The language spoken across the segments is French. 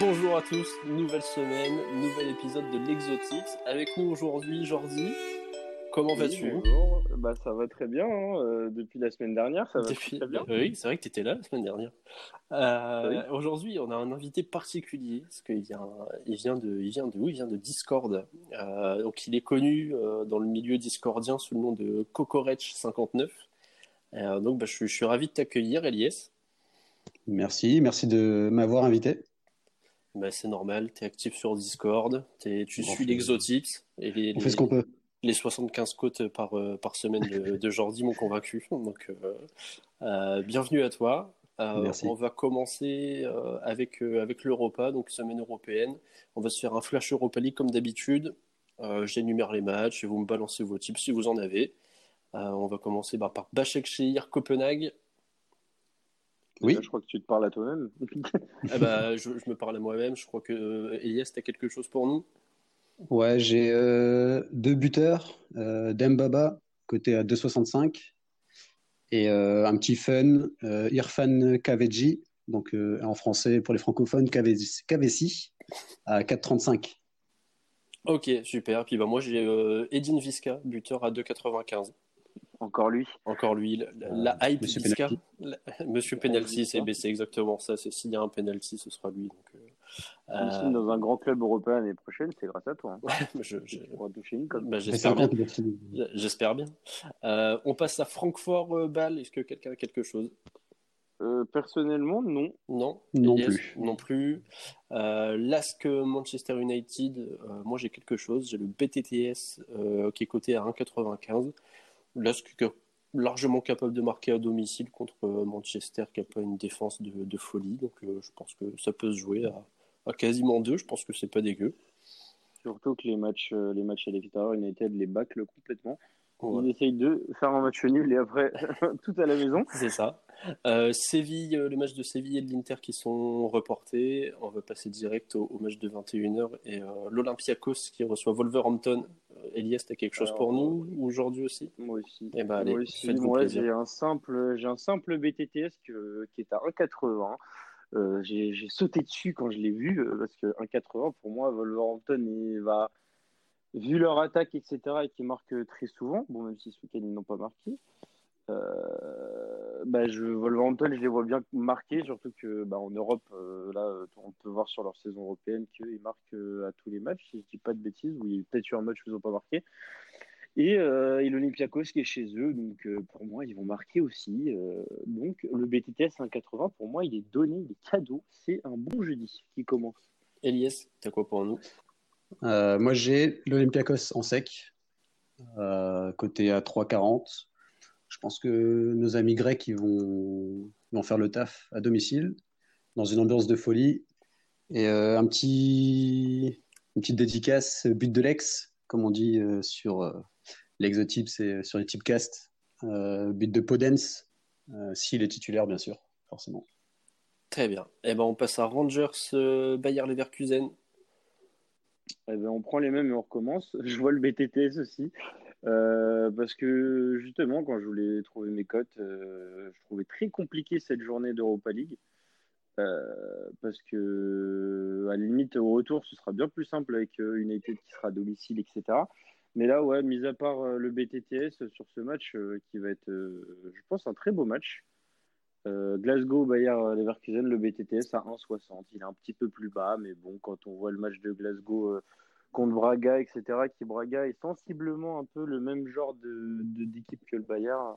Bonjour à tous, nouvelle semaine, nouvel épisode de l'Exotix. Avec nous aujourd'hui, Jordi. Comment vas-tu? Bonjour, bah, ça va très bien. hein, euh, depuis la semaine dernière, ça va Depuis- très bien. Oui, c'est vrai que tu étais là la semaine dernière. Euh, Aujourd'hui, on a un invité particulier parce qu'il vient, il vient de, il vient de où? Il vient de Discord. Euh, donc, il est connu euh, dans le milieu discordien sous le nom de Cocorech59. Euh, donc, bah, je, suis- je suis ravi de t'accueillir, Elias. Merci, merci de m'avoir invité. Bah, c'est normal, tu es actif sur Discord, t'es- tu suis l'Exotips et les, On fait les- ce qu'on peut. les 75 côtes par, euh, par semaine de, de Jordi m'ont convaincu. Donc, euh, euh, bienvenue à toi. Merci. On va commencer avec, avec l'Europa, donc semaine européenne. On va se faire un flash Europa League comme d'habitude. J'énumère les matchs et vous me balancez vos tips si vous en avez. On va commencer bah, par Başakşehir, Copenhague. Oui. Là, je crois que tu te parles à toi-même. Ah bah, je, je me parle à moi-même. Je crois que euh, Elias, tu as quelque chose pour nous? Ouais, j'ai euh, deux buteurs, euh, Dembaba, côté à 2,65, et euh, un petit fun, euh, Irfan Kaveji, donc euh, en français pour les francophones, Kavesi, Kavesi, à 4,35. Ok, super. Puis bah, moi, j'ai euh, Edin Visca, buteur à 2,95. Encore lui. Encore lui, la, la- la hype Monsieur Visca. Penalty. La- Monsieur Penalty, c'est c'est exactement ça. C'est s'il y a un penalty, ce sera lui. Donc, euh, si dans un grand club européen l'année prochaine, c'est grâce à toi. Hein. euh, je- je- bah, J'espère bien. 50, merci. J'espère bien. Euh, on passe à Francfort-Bâle. Est-ce que quelqu'un a quelque chose? Euh, personnellement, non. Non Non plus. Non plus. Euh, Lask Manchester United, euh, moi j'ai quelque chose. J'ai le BTTS euh, qui est coté à 1,95. Lask qui est largement capable de marquer à domicile contre euh, Manchester qui n'a pas une défense de, de folie. Donc euh, je pense que ça peut se jouer à, à quasiment deux. Je pense que c'est pas dégueu. Surtout que les matchs, euh, les matchs à l'extérieur, United les bâcle complètement. Ouais. Ils essayent de faire un match nul et après tout à la maison. C'est ça. Euh, Séville, euh, le match de Séville et de l'Inter qui sont reportés. On va passer direct au, au match de 21h et euh, l'Olympiakos qui reçoit Wolverhampton. Euh, Elias, t'as quelque chose Alors, pour nous aujourd'hui aussi? Moi aussi. Eh ben, allez, Moi aussi, moi, j'ai un simple, j'ai un simple BTTS que- qui est à 1,80. Euh, j'ai sauté dessus quand je l'ai vu parce que 1,80 pour moi, Wolverhampton il va, vu leur attaque etc et qui marquent très souvent, bon même si ce week-end ils n'ont pas marqué. Euh, bah, je, Wolverhampton, je les vois bien marquer, surtout que bah, en Europe, euh, là, on peut voir sur leur saison européenne qu'ils marquent euh, à tous les matchs, si je dis pas de bêtises, ou il y a peut-être eu un match où ils n'ont pas marqué. Et, euh, et l'Olympiakos qui est chez eux, donc euh, pour moi, ils vont marquer aussi. euh, donc le BTTS 1,80, pour moi, il est donné, il est cadeau. C'est un bon jeudi qui commence. Elias, t'as quoi pour nous? Euh, moi, j'ai l'Olympiakos en sec, euh, côté à 3,40. Je pense que nos amis grecs ils vont, ils vont faire le taf à domicile, dans une ambiance de folie. Et euh, un petit, une petite dédicace, but de l'ex, comme on dit euh, sur euh, l'exotype, c'est sur les typecast. Euh, but de Podence, euh, s'il est titulaire, bien sûr, forcément. Très bien. Eh ben, on passe à Rangers euh, Bayer Leverkusen. Eh ben, on prend les mêmes et on recommence. Je vois le BTTS aussi. Euh, parce que justement, quand je voulais trouver mes cotes, euh, je trouvais très compliqué cette journée d'Europa League. Euh, parce que, à la limite, au retour, ce sera bien plus simple avec euh, United qui sera à domicile, etc. Mais là, ouais, mis à part le BTTS sur ce match qui va être, je pense, un très beau match. Glasgow, Bayer Leverkusen, le BTTS à 1,60. Il est un petit peu plus bas, mais bon, quand on voit le match de Glasgow contre Braga, etc., qui Braga est sensiblement un peu le même genre de de- d'équipe que le Bayern,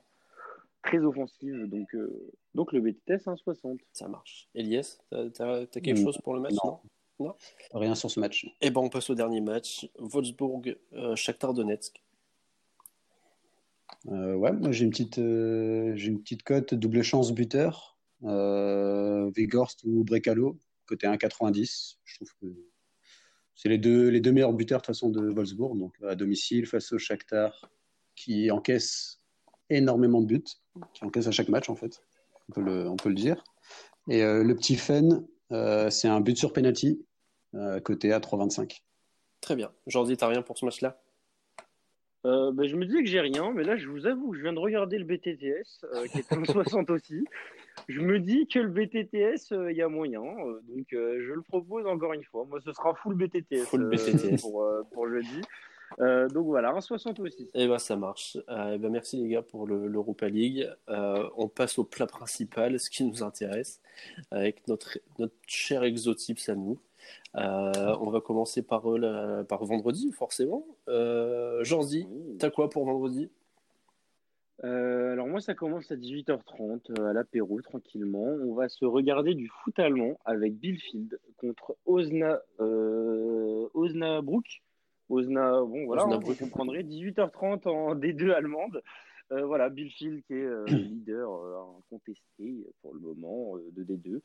très offensive. Donc, euh, donc le BTTS 1,60. Ça marche. Elias, t'as t'as- t'as quelque Mm, chose pour le match non. non? Rien sur ce match. Eh ben, on passe au dernier match. Wolfsburg, euh, Shakhtar Donetsk. Euh, ouais, moi j'ai une petite, euh, j'ai une petite cote double chance buteur, euh, Weghorst ou Brekalo, côté 1,90. Je trouve que c'est les deux, meilleurs buteurs de façon de Wolfsburg, donc à domicile face au Shakhtar, qui encaisse énormément de buts, qui encaisse à chaque match en fait, on peut le, on peut le dire. Et euh, le petit Fen, euh, c'est un but sur penalty, euh, côté à 3,25. Très bien. Jordi, t'as rien pour ce match-là? Euh, bah, je me disais que j'ai rien, mais là, je vous avoue, je viens de regarder le BTTS, euh, qui est un 60 aussi. Je me dis que le BTTS, il y a moyen. donc, je le propose encore une fois. Moi, ce sera full BTTS, Full BTTS. pour, pour jeudi. Euh, donc voilà, un 60 aussi. Et bah ça marche. Euh, ben merci les gars pour l'Europa League. Euh, on passe au plat principal, ce qui nous intéresse, avec notre, notre cher Exotips à nous. On va commencer par, par vendredi, forcément. Euh, Janzi, t'as quoi pour vendredi? Alors moi ça commence à 18h30 à l'apéro tranquillement. On va se regarder du foot allemand avec Billfield contre Osna, Osnabrück. Osna, bon voilà, vous comprendrez, 18h30 en D2 allemande. Euh, voilà, Bill Field qui est euh, leader euh, incontesté pour le moment de D2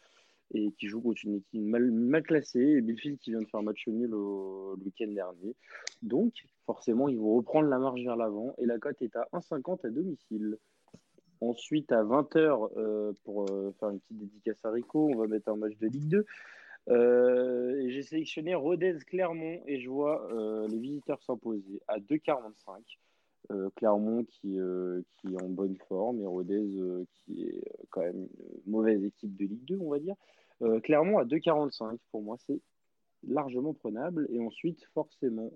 et qui joue contre une équipe mal, classée. Et Bill Field qui vient de faire match nul le week-end dernier. Donc, forcément, ils vont reprendre la marche vers l'avant et la cote est à 1,50 à domicile. Ensuite, à 20h, pour faire une petite dédicace à Rico, on va mettre un match de Ligue 2. Euh, j'ai sélectionné Rodez-Clermont et je vois euh, les visiteurs s'imposer à 2,45. Euh, Clermont qui, qui est en bonne forme et Rodez qui est quand même une mauvaise équipe de Ligue 2, on va dire. Clermont à 2,45 pour moi, c'est largement prenable. Et ensuite, forcément,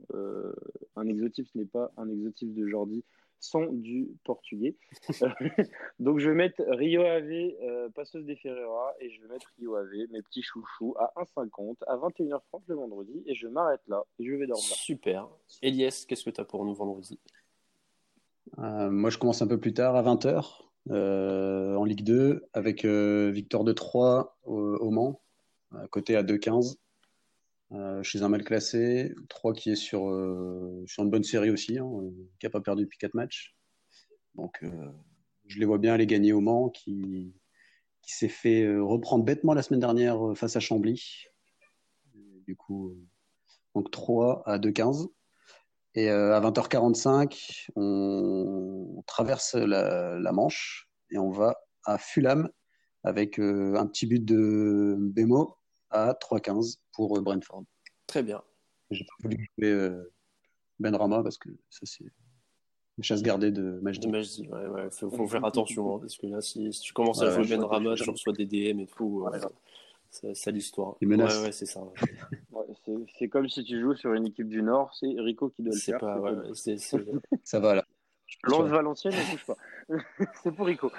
un exotif, ce n'est pas un exotif de Jordi, sont du portugais. Donc je vais mettre Rio Ave, euh, passeuse des Ferreira, et je vais mettre Rio Ave, mes petits chouchous, à 1,50 à 21h30 le vendredi, et je m'arrête là, et je vais dormir. Super. Elias, qu'est-ce que tu as pour nous vendredi? euh, Moi je commence un peu plus tard, à 20h, euh, en Ligue 2, avec Victor de 3 au, au Mans, côté à 2,15. Euh, chez un mal classé, 3 qui est sur, euh, une bonne série aussi, hein, qui n'a pas perdu depuis 4 matchs. Donc euh, je les vois bien aller gagner au Mans, qui, qui s'est fait reprendre bêtement la semaine dernière face à Chambly. Du coup, donc 3 à 2,15. Et à 20h45, on, traverse la, la, Manche et on va à Fulham avec un petit but de Bemo à 3,15 pour euh, Brentford. Très bien. J'ai pas voulu jouer euh, Ben Rama parce que ça, c'est une chasse gardée de Majdi. De Majdi, ouais, ouais. Faut, faut faire attention hein, parce que là, si, tu commences à jouer Ben Rama, tu reçois des DM et tout. C'est ça l'histoire. Ouais, ouais, c'est ça. c'est comme si tu joues sur une équipe du Nord, c'est Rico qui doit le faire. Pas, ça va là. Lance Valenciennes, ne bouge pas. c'est pour Rico.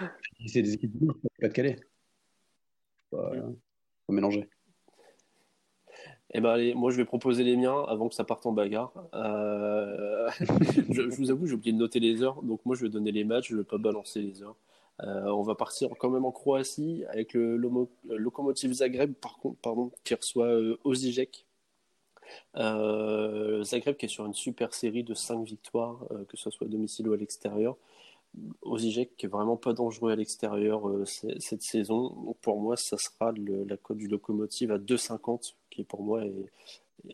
C'est des équipes du Nord, pas de Calais. Faut, faut mélanger. Eh ben, allez, moi, je vais proposer les miens avant que ça parte en bagarre. Euh... je, vous avoue, j'ai oublié de noter les heures. Donc, moi, je vais donner les matchs. Je ne vais pas balancer les heures. Euh, on va partir quand même en Croatie avec le, Lokomotiv Zagreb, par contre, pardon, qui reçoit euh, Osijek. Euh, Zagreb qui est sur une super série de 5 victoires, euh, que ce soit à domicile ou à l'extérieur. Osijek qui est vraiment pas dangereux à l'extérieur euh, cette saison. Donc pour moi, ça sera la cote du locomotive à 2,50 qui pour moi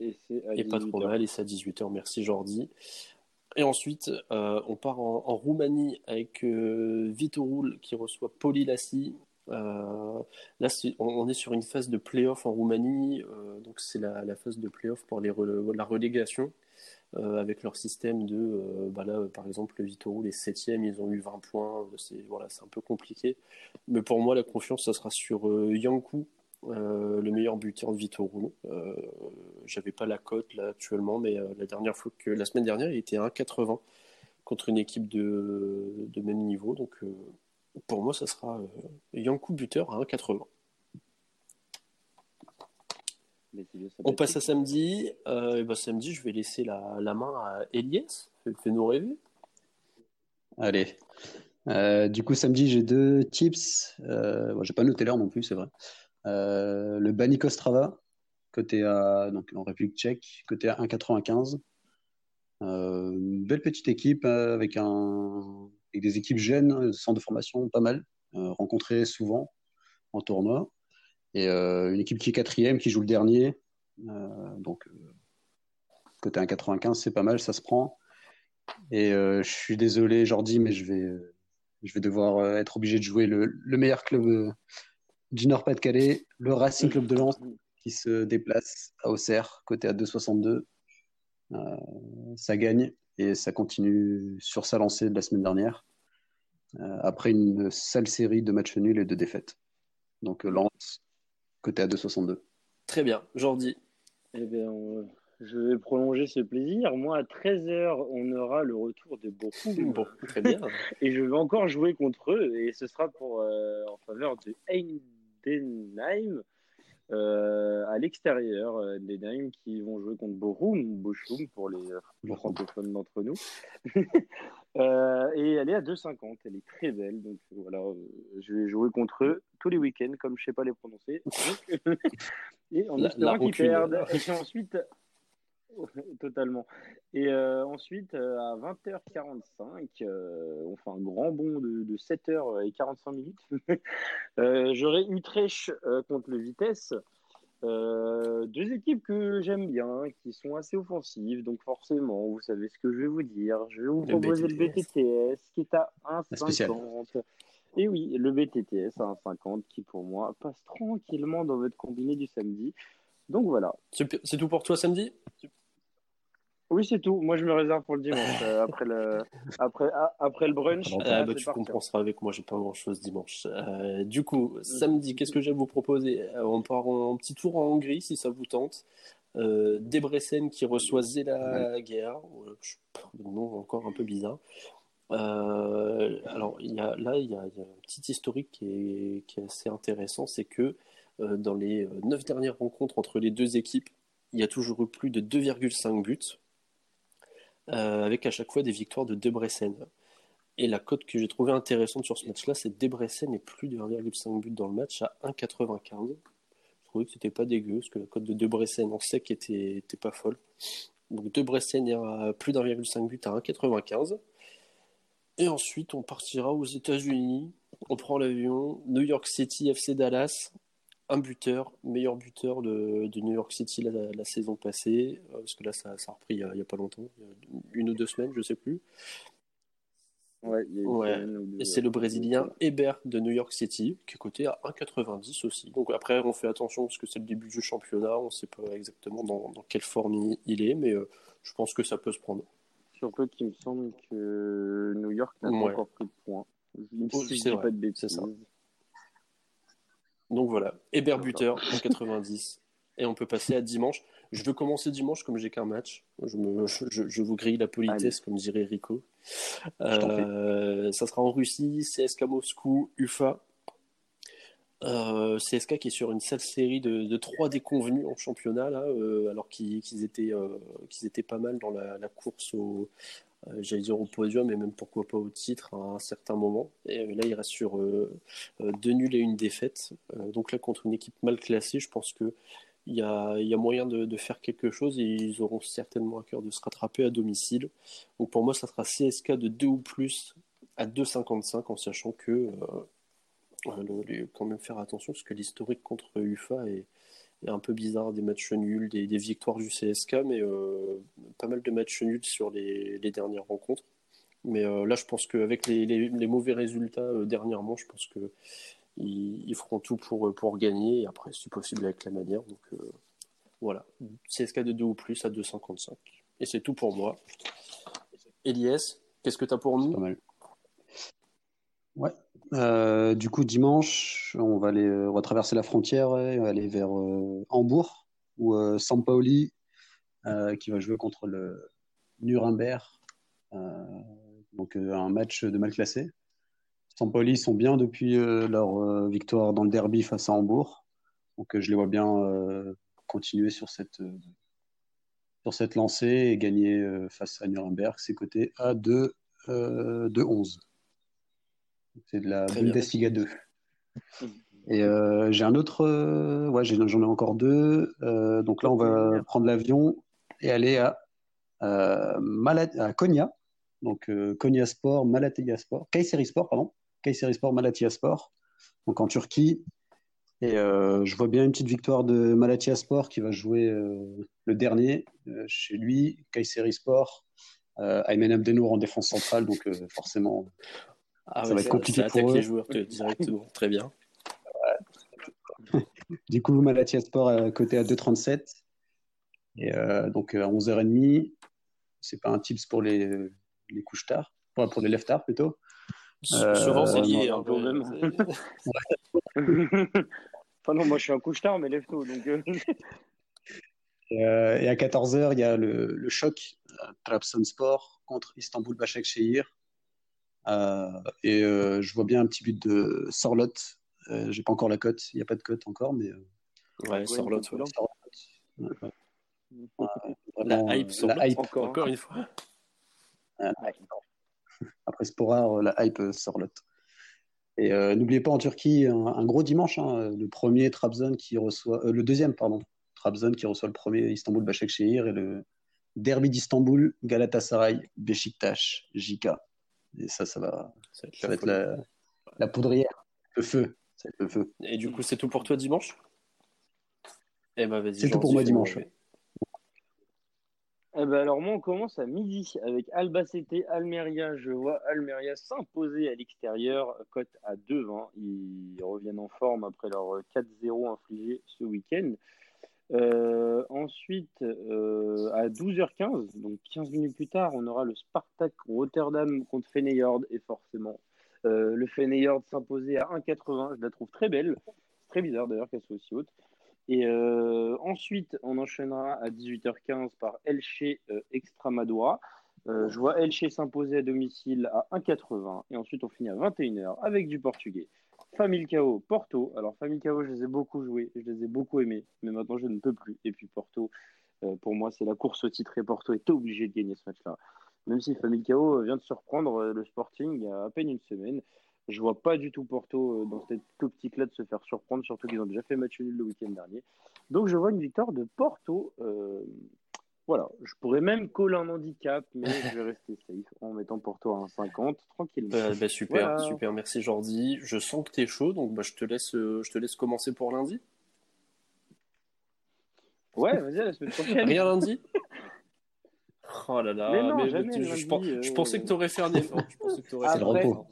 est, pas trop mal et c'est à 18h. Merci Jordi. Et ensuite, euh, on part en, Roumanie avec euh, Vitorul qui reçoit Polilassi. Euh, là, on, est sur une phase de play-off en Roumanie, donc c'est la, phase de play-off pour la relégation. Euh, avec leur système de, euh, bah là, par exemple, le Vitoro, les 7e, ils ont eu 20 points, c'est voilà, un peu compliqué. Mais pour moi, la confiance, ça sera sur euh, Yankou, le meilleur buteur de Vitoro. J'avais pas la cote là actuellement, mais la dernière fois que la semaine dernière, il était à 1,80 contre une équipe de, de même niveau. Donc pour moi, ça sera Yankou buteur à 1,80. On passe à samedi. Euh, et ben, samedi, je vais laisser la, la main à Elias. Fais-nous rêver. Allez. Euh, du coup, samedi, j'ai deux tips. Euh, bon, j'ai pas noté l'heure non plus, c'est vrai. Euh, le Bani Kostrava, côté à, donc en République tchèque, côté à 1,95. une belle petite équipe avec, un, avec des équipes jeunes, centre de formation pas mal, rencontrées souvent en tournoi. Et euh, une équipe qui est quatrième, qui joue le dernier. Euh, donc, euh, côté 1,95, c'est pas mal, ça se prend. Et je suis désolé, Jordi, mais je vais, je vais devoir être obligé de jouer le, meilleur club du Nord-Pas-de-Calais, le Racing Club de Lens, qui se déplace à Auxerre, côté à 2,62. ça gagne. et ça continue sur sa lancée de la semaine dernière, après une sale série de matchs nuls et de défaites. Donc Lens, côté à 2,62. Très bien, Jordi. Eh bien, je vais prolonger ce plaisir. Moi, à 13h, on aura le retour de. Bon, très bien. et je vais encore jouer contre eux. Et ce sera pour, euh, en faveur de Heidenheim euh, à l'extérieur. Euh, Heidenheim qui vont jouer contre Bochum, Bochum pour les francophones d'entre nous. et elle est à 2,50. Elle est très belle. Donc voilà, je vais jouer contre eux tous les week-ends, comme je ne sais pas les prononcer. et en espérant qu'ils perdent. Et ensuite, Totalement. Et euh, ensuite, euh, à 20h45, euh, on fait un grand bond de, 7h45 minutes. J'aurai Utrecht contre le Vitesse. deux équipes que j'aime bien, qui sont assez offensives, donc forcément, vous savez ce que je vais vous dire. Je vais vous proposer le BTTS qui est à 1,50. Et oui, le BTTS à 1,50 qui pour moi passe tranquillement dans votre combiné du samedi. Donc voilà. C'est tout pour toi samedi oui, c'est tout. Moi, je me réserve pour le dimanche, euh, après, le, après, après le brunch. Ah, bah, tu compenseras avec moi, j'ai pas grand chose dimanche. Euh, du coup, samedi, qu'est-ce que j'ai à vous proposer? Euh, On part en petit tour en Hongrie, si ça vous tente. Debrecen qui reçoit Zela Guerre. Le nom encore un peu bizarre. alors, il y a, là, il y, a, un petit historique qui est, qui est assez intéressant c'est que dans les neuf dernières rencontres entre les deux équipes, il y a toujours eu plus de 2,5 buts. Euh, avec à chaque fois des victoires de Debrecen. Et la cote que j'ai trouvée intéressante sur ce match-là, c'est Debrecen et plus de 1,5 buts dans le match à 1,95. Je trouvais que c'était pas dégueu, parce que la cote de Debrecen en sec était, était pas folle. Donc Debrecen est à plus d'1,5 but à 1,95. Et ensuite, on partira aux États-Unis. On prend l'avion. New York City, FC Dallas un buteur, meilleur buteur de, New York City la, saison passée, euh, parce que là ça, a repris il n'y a, pas longtemps, une ou deux semaines, je ne sais plus. Ouais, Et c'est le Brésilien Hébert de New York City, qui est coté à 1,90 aussi. Donc après, on fait attention parce que c'est le début du championnat, on ne sait pas exactement dans, quelle forme il, est, mais euh, je pense que ça peut se prendre. Surtout qu'il me semble que New York n'a pas encore pris de points. c'est pas de C'est ça. Donc voilà, Hébert buteur en 90. Et on peut passer à dimanche. Je veux commencer dimanche comme j'ai qu'un match. Je, me, je, vous grille la politesse, comme dirait Rico. Euh, ça sera en Russie, CSK Moscou, UFA. Euh, CSK qui est sur une sale série de, de trois déconvenus en championnat, là, euh, alors qu'ils étaient, qu'ils étaient pas mal dans la, la course au, euh, j'allais dire au podium, et même pourquoi pas au titre à un certain moment. Et euh, là, il reste sur euh, deux nuls et une défaite. donc là, contre une équipe mal classée, je pense que il y a, moyen de, faire quelque chose et ils auront certainement à cœur de se rattraper à domicile. Donc pour moi, ça sera CSK de 2 ou plus à 2,55 en sachant que euh, quand même faire attention parce que l'historique contre UFA est, un peu bizarre, des matchs nuls, des, victoires du CSK, mais euh, pas mal de matchs nuls sur les, dernières rencontres. Mais euh, là, je pense qu'avec les, les, mauvais résultats euh, dernièrement, je pense qu'ils ils feront tout pour, pour gagner, et après, si possible, avec la manière. Donc voilà, CSK de 2 ou plus à 2,55. Et c'est tout pour moi. Elias, qu'est-ce que tu as pour nous? Pas mal. Ouais, euh, du coup, dimanche, on va, aller, on va traverser la frontière et aller vers euh, Hambourg, où euh, Sampaoli, qui va jouer contre le Nuremberg, donc un match de mal classé. Sampaoli sont bien depuis leur victoire dans le derby face à Hambourg, donc je les vois bien continuer sur cette, sur cette lancée et gagner face à Nuremberg, c'est coté à 2, 11. C'est de la Bundesliga 2. Et euh, j'ai un autre, euh, ouais, j'en ai encore deux. Euh, donc là, on va prendre l'avion et aller à, à Konya. Donc Konya Sport, Malatya Sport, Kayseri Sport, pardon. Kayseri Sport, Malatya Sport. Donc en Turquie. Et je vois bien une petite victoire de Malatya Sport qui va jouer le dernier chez lui. Kayseri Sport. Aymen Abdenour en défense centrale, donc forcément, ah ça va être compliqué pour eux. les joueurs directement. Très bien. du coup, Malatya Sport à côté à 2,37. Et euh, donc à 11h30. c'est pas un tips pour les, les couches tard, pour, pour les lève tard plutôt. Euh, Souvent, c'est lié. un peu même. enfin non, moi je suis un couche tard, mais lève tôt. Donc, euh, Euh, et à 14h, il y a le, le choc euh, Trabzonspor contre Istanbul Başakşehir. Euh, et euh, je vois bien un petit but de Sorlot. Euh, J'ai pas encore la cote, il n'y a pas de cote encore, mais euh, Ouais, Sorlotte, ouais. La hype, euh, Sorlotte, la hype. encore, encore une fois. Après Sporar, la hype euh, Sorlot. Et euh, n'oubliez pas en Turquie un, un gros dimanche, hein, le premier Trabzon qui reçoit, euh, le deuxième pardon, Trabzon qui reçoit le premier Istanbul Başakşehir et le derby d'Istanbul Galatasaray Beşiktaş JK. Et ça, ça va, Ça va être ça la va être folie. la, la poudrière, le feu, ça va être le feu. Et du coup, c'est tout pour toi dimanche? Eh ben, vas-y. C'est tout pour moi dimanche. Eh ben alors moi on commence à midi avec Albacete Almeria. Je vois Almeria s'imposer à l'extérieur, cote à 2,20. Ils reviennent en forme après leur 4-0 infligé ce week-end. Euh, ensuite, euh, à 12h15, donc 15 minutes plus tard, on aura le Spartak Rotterdam contre Feyenoord et forcément euh, le Feyenoord s'imposer à 1,80. Je la trouve très belle. Très bizarre d'ailleurs qu'elle soit aussi haute. Et ensuite, on enchaînera à 18h15 par Elche Extremadura. Je vois Elche s'imposer à domicile à 1,80. Et ensuite, on finit à 21h avec du portugais. Familcao, Porto. Alors, Familcao, je les ai beaucoup joués, je les ai beaucoup aimés, mais maintenant, je ne peux plus. Et puis, Porto, euh, pour moi, c'est la course au titre et Porto est obligé de gagner ce match-là. Même si Familcao vient de surprendre euh, le Sporting il y a à peine une semaine. Je vois pas du tout Porto euh, dans cette optique-là de se faire surprendre, surtout qu'ils ont déjà fait match nul le week-end dernier. Donc je vois une victoire de Porto. euh, voilà, je pourrais même coller un handicap, mais je vais rester safe en mettant Porto à 1,50 tranquillement. Bah, bah, super, Voilà. super, merci Jordi. Je sens que t'es chaud, donc bah, je, te laisse, euh, je te laisse commencer pour lundi. Ouais, vas-y, la semaine prochaine. Rien lundi? Oh là là, Mais non, jamais tu- le je, lundi, je pen- euh. je pensais que tu aurais fait un effort. Je pensais que t'aurais C'est fait le un repos. effort.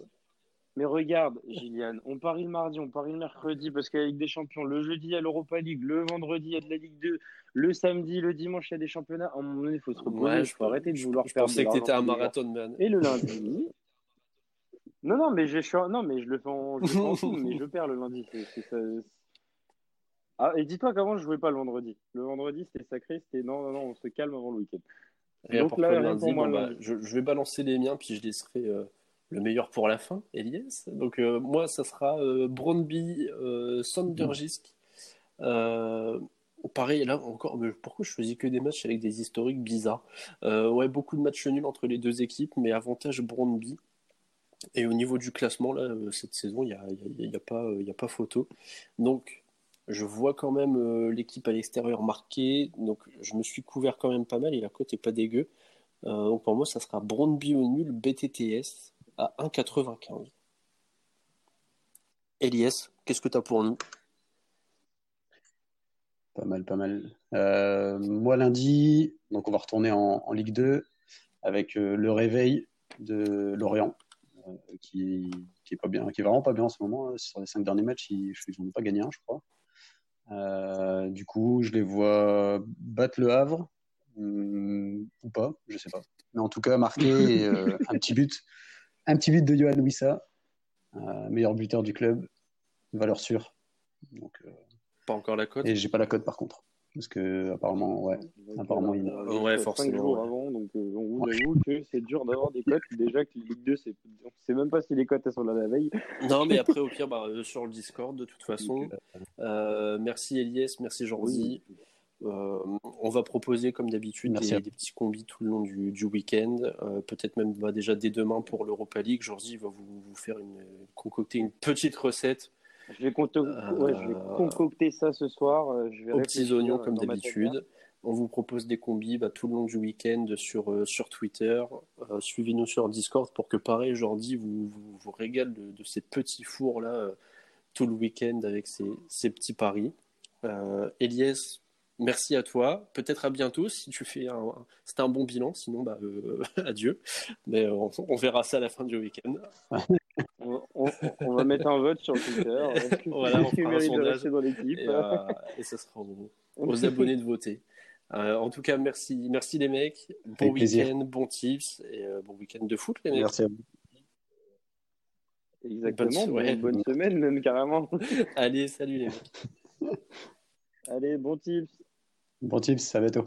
Mais regarde, Gillian, on parie le mardi, on parie le mercredi parce qu'il y a la Ligue des Champions. Le jeudi, il y a l'Europa League. Le vendredi, il y a de la Ligue 2. Le samedi, le dimanche, il y a des championnats. À un moment donné, il faut se reposer. Ouais, je, faut arrêter de vouloir je pensais que t'étais un marathon man. Et le lundi. Non, non, mais je non, mais je le fais en, je le fais en tout, mais je perds le lundi. Ça- Ah, et dis-toi qu'avant, je jouais pas le vendredi. Le vendredi, c'était sacré, c'était non, non, non, on se calme avant le week-end. Donc là, lundi. pour moi, Bon, bah, je vais balancer les miens, puis je laisserai euh, le meilleur pour la fin, Elias. Donc, euh, moi, ça sera euh, Brøndby, euh. Euh, pareil, là encore, mais pourquoi je choisis que des matchs avec des historiques bizarres? Ouais, beaucoup de matchs nuls entre les deux équipes, mais avantage Brøndby. Et au niveau du classement, là, cette saison, il n'y a, y a- pas, a pas photo. Donc, je vois quand même l'équipe à l'extérieur marquée. Donc, je me suis couvert quand même pas mal et la cote est pas dégueu. Donc, pour moi, ça sera Brøndby au nul BTTS à 1,95. Elias, qu'est-ce que tu as pour nous? Pas mal, pas mal. Euh, moi, lundi, donc on va retourner en, en Ligue 2 avec euh, le réveil de Lorient, euh, qui, qui est pas bien, qui est vraiment pas bien en ce moment. hein. Sur les cinq derniers matchs, ils n'ont pas gagné un, je crois. Du coup, je les vois battre le Havre, hum, ou pas, je sais pas. Mais en tout cas, marquer un petit but, un petit but de Johan Wissa, euh, meilleur buteur du club, valeur sûre. Donc, euh, Pas encore la cote et j'ai pas la cote par contre. Parce que apparemment, ouais. Apparemment, il- Euh, Ouais, cinq forcément, jours ouais. avant, donc euh, on vous avoue que c'est dur d'avoir des cotes. Déjà que Ligue 2, c'est... on sait même pas si les cotes elles sont là la veille. Non, mais après, au pire, bah, euh, sur le Discord, de toute façon. Euh, merci Elias, merci Jordi. Euh, on va proposer, comme d'habitude, des, petits combis tout le long du, du week-end. Euh, Peut-être même bah, déjà dès demain pour l'Europa League. Jordi va vous, vous faire une, concocter une petite recette Je vais, conto- Euh, ouais, je vais concocter ça ce soir. Je vais aux petits oignons comme d'habitude. On vous propose des combis bah, tout le long du week-end sur, euh, sur Twitter. Euh, Suivez-nous sur Discord pour que, pareil, Jordi vous, vous, vous régale de, de ces petits fours-là euh, tout le week-end avec ces, ces petits paris. Euh, Elias, merci à toi. Peut-être à bientôt si tu fais un. C'était un bon bilan, sinon, bah, euh, adieu. Mais euh, on, on verra ça à la fin du week-end. On, on- on va mettre un vote sur Twitter. Que Voilà, on fera un sondage. dans l'équipe Et, euh, et ça sera aux, aux abonnés de voter. en tout cas, merci, merci les mecs. Bon week-end, bon tips et bon week-end de foot, les mecs. Merci à vous. Exactement, bonne, bonne semaine même carrément. Allez, salut les mecs. Allez, bon tips. Bon tips, à bientôt.